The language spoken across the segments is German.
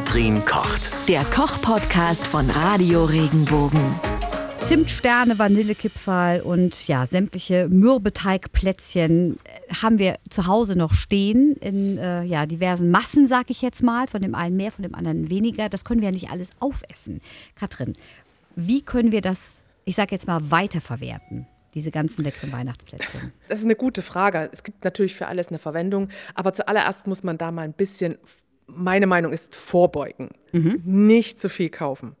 Katrin kocht. Der Koch-Podcast von Radio Regenbogen. Zimtsterne, Vanillekipferl und ja, sämtliche Mürbeteigplätzchen äh, haben wir zu Hause noch stehen in äh, ja, diversen Massen, sag ich jetzt mal. Von dem einen mehr, von dem anderen weniger. Das können wir ja nicht alles aufessen. Katrin, wie können wir das, ich sag jetzt mal, weiterverwerten? Diese ganzen leckeren Weihnachtsplätzchen. Das ist eine gute Frage. Es gibt natürlich für alles eine Verwendung, aber zuallererst muss man da mal ein bisschen, meine Meinung ist, vorbeugen. Nicht zu viel kaufen.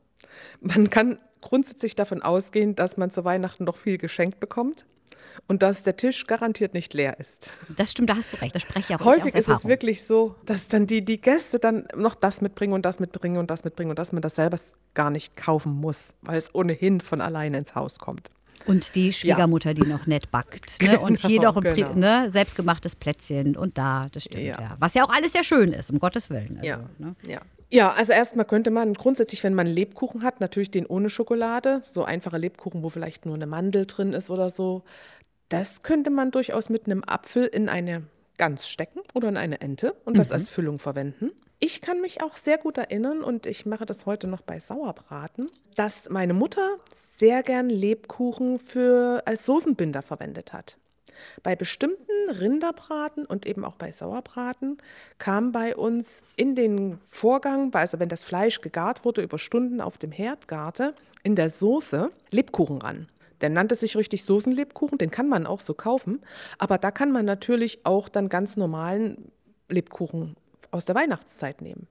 Man kann grundsätzlich davon ausgehen, dass man zu Weihnachten noch viel geschenkt bekommt und dass der Tisch garantiert nicht leer ist. Das stimmt, da hast du recht. Das spreche ich auch Häufig ist es wirklich so, dass dann die, die Gäste dann noch das mitbringen und das mitbringen und das mitbringen und dass man das selber gar nicht kaufen muss, weil es ohnehin von alleine ins Haus kommt. Und die Schwiegermutter, die noch nett backt. Ne? Und Genau, hier noch ein genau. ne? selbstgemachtes Plätzchen und da, das stimmt. Ja. Ja. Was ja auch alles sehr schön ist, um Gottes Willen. Also, Ja. Ne? Ja. Ja, also erstmal könnte man grundsätzlich, wenn man Lebkuchen hat, natürlich den ohne Schokolade, so einfache Lebkuchen, wo vielleicht nur eine Mandel drin ist oder so, das könnte man durchaus mit einem Apfel in eine Gans stecken oder in eine Ente und das als Füllung verwenden. Ich kann mich auch sehr gut erinnern und ich mache das heute noch bei Sauerbraten, dass meine Mutter sehr gern Lebkuchen für als Soßenbinder verwendet hat. Bei bestimmten Rinderbraten und eben auch bei Sauerbraten kam bei uns in den Vorgang, also wenn das Fleisch gegart wurde, über Stunden auf dem Herd garte, in der Soße Lebkuchen ran. Der nannte sich richtig Soßenlebkuchen, den kann man auch so kaufen, aber da kann man natürlich auch dann ganz normalen Lebkuchen aus der Weihnachtszeit nehmen.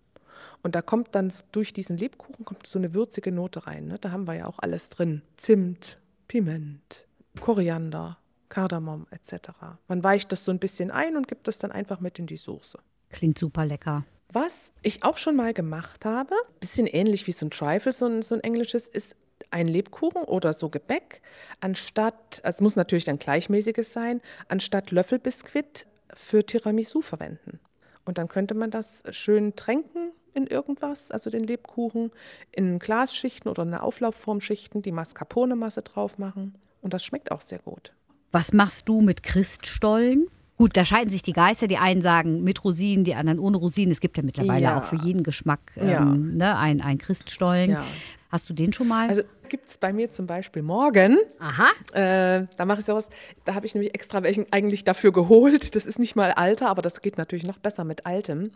Und da kommt dann durch diesen Lebkuchen kommt so eine würzige Note rein. Ne? Da haben wir ja auch alles drin. Zimt, Piment, Koriander, Kardamom etc. Man weicht das so ein bisschen ein und gibt das dann einfach mit in die Soße. Klingt super lecker. Was ich auch schon mal gemacht habe, bisschen ähnlich wie so ein Trifle, so ein, so ein englisches, ist ein Lebkuchen oder so Gebäck, anstatt, also es muss natürlich dann gleichmäßiges sein, anstatt Löffelbiskuit für Tiramisu verwenden. Und dann könnte man das schön tränken in irgendwas, also den Lebkuchen, in Glasschichten oder eine Auflaufformschichten, die Mascarpone-Masse drauf machen. Und das schmeckt auch sehr gut. Was machst du mit Christstollen? Gut, da scheiden sich die Geister. Die einen sagen mit Rosinen, die anderen ohne Rosinen. Es gibt ja mittlerweile Ja. auch für jeden Geschmack ähm, Ja. ne, ein, ein Christstollen. Ja. Hast du den schon mal? Also gibt es bei mir zum Beispiel morgen Aha. Äh, da mache ich sowas, da habe ich nämlich extra welchen eigentlich dafür geholt. Das ist nicht mal alter, aber das geht natürlich noch besser mit altem.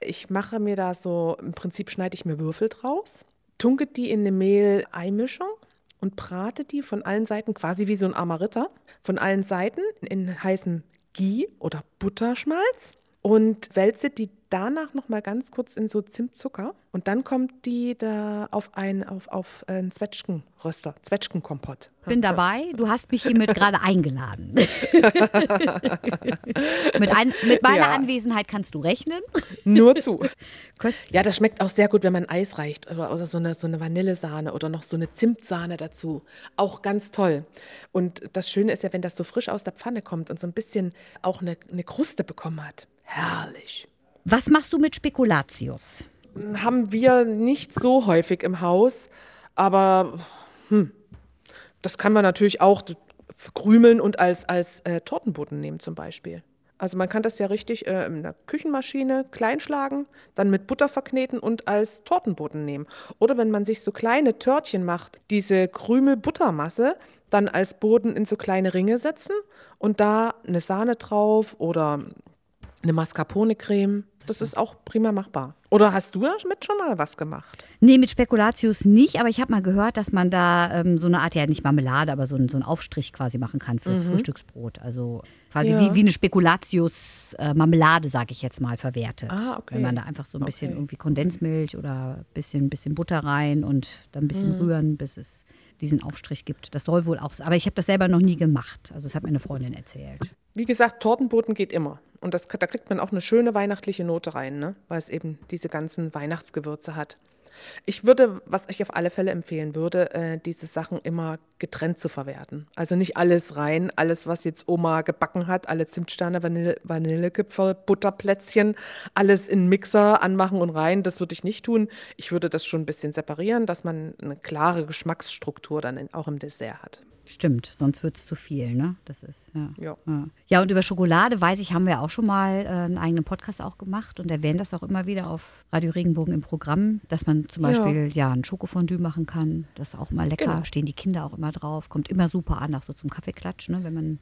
Ich mache mir da so, im Prinzip schneide ich mir Würfel draus, tunke die in eine Mehl-Ei-Mischung und brate die von allen Seiten, quasi wie so ein armer Ritter, von allen Seiten in heißen Ghee oder Butterschmalz und wälze die danach noch mal ganz kurz in so Zimtzucker und dann kommt die da auf ein auf, auf einen Zwetschgenröster, Zwetschgenkompott. Bin dabei. Du hast mich hiermit gerade eingeladen. mit, ein, mit meiner Ja. Anwesenheit kannst du rechnen. Nur zu. Köstlich. Ja, das schmeckt auch sehr gut, wenn man Eis reicht oder, oder so, eine, so eine Vanillesahne oder noch so eine Zimtsahne dazu. Auch ganz toll. Und das Schöne ist ja, wenn das so frisch aus der Pfanne kommt und so ein bisschen auch eine, eine Kruste bekommen hat. Herrlich. Was machst du mit Spekulatius? Haben wir nicht so häufig im Haus, aber hm, das kann man natürlich auch krümeln und als, als äh, Tortenboden nehmen zum Beispiel. Also man kann das ja richtig äh, in der Küchenmaschine klein schlagen, dann mit Butter verkneten und als Tortenboden nehmen. Oder wenn man sich so kleine Törtchen macht, diese Krümel-Buttermasse dann als Boden in so kleine Ringe setzen und da eine Sahne drauf oder eine Mascarpone-Creme. Das ist auch prima machbar. Oder hast du damit schon mal was gemacht? Nee, mit Spekulatius nicht, aber ich habe mal gehört, dass man da ähm, so eine Art, ja nicht Marmelade, aber so, einen- so einen Aufstrich quasi machen kann fürs Frühstücksbrot. Also quasi Ja. wie, wie eine Spekulatius-Marmelade, sage ich jetzt mal, verwertet. Ah, okay. Wenn man da einfach so ein bisschen Okay. irgendwie Kondensmilch oder ein bisschen, bisschen Butter rein und dann ein bisschen Mhm. rühren, bis es diesen Aufstrich gibt. Das soll wohl auch, aber ich habe das selber noch nie gemacht. Also das hat mir eine Freundin erzählt. Wie gesagt, Tortenboden geht immer. Und das, da kriegt man auch eine schöne weihnachtliche Note rein, ne? weil es eben diese ganzen Weihnachtsgewürze hat. Ich würde, was ich auf alle Fälle empfehlen würde, äh, diese Sachen immer getrennt zu verwerten. Also nicht alles rein, alles, was jetzt Oma gebacken hat, alle Zimtsterne, Vanille, Vanillekipferl, Butterplätzchen, alles in Mixer anmachen und rein. Das würde ich nicht tun. Ich würde das schon ein bisschen separieren, dass man eine klare Geschmacksstruktur dann in, auch im Dessert hat. Stimmt, sonst wird es zu viel, ne? Das ist, ja. Ja. ja. Ja, und über Schokolade, weiß ich, haben wir auch schon mal äh, einen eigenen Podcast auch gemacht und erwähnen das auch immer wieder auf Radio Regenbogen im Programm, dass man zum Ja. Beispiel ja, ein Schokofondue machen kann. Das ist auch immer lecker, Genau. stehen die Kinder auch immer drauf. Kommt immer super an, auch so zum Kaffeeklatsch, ne? wenn man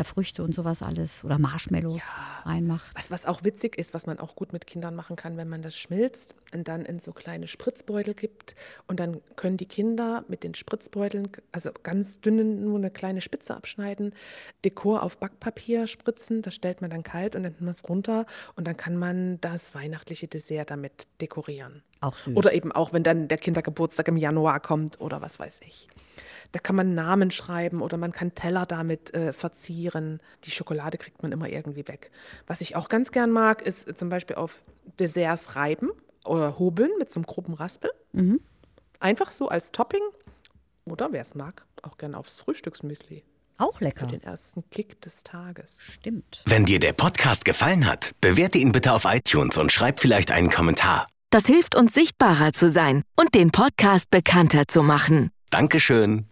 da Früchte und sowas alles oder Marshmallows reinmacht. Was, was auch witzig ist, was man auch gut mit Kindern machen kann, wenn man das schmilzt und dann in so kleine Spritzbeutel gibt und dann können die Kinder mit den Spritzbeuteln, also ganz dünnen, nur eine kleine Spitze abschneiden, Dekor auf Backpapier spritzen, das stellt man dann kalt und dann nimmt man es runter und dann kann man das weihnachtliche Dessert damit dekorieren. Auch süß. Oder eben auch, wenn dann der Kindergeburtstag im Januar kommt oder was weiß ich. Da kann man Namen schreiben oder man kann Teller damit äh, verzieren. Die Schokolade kriegt man immer irgendwie weg. Was ich auch ganz gern mag, ist äh, zum Beispiel auf Desserts reiben oder hobeln mit so einem groben Raspel. Einfach so als Topping. Oder wer es mag, auch gern aufs Frühstücksmüsli. auch Für lecker. den ersten Kick des Tages. Stimmt. Wenn dir der Podcast gefallen hat, bewerte ihn bitte auf iTunes und schreib vielleicht einen Kommentar. Das hilft uns sichtbarer zu sein und den Podcast bekannter zu machen. Dankeschön.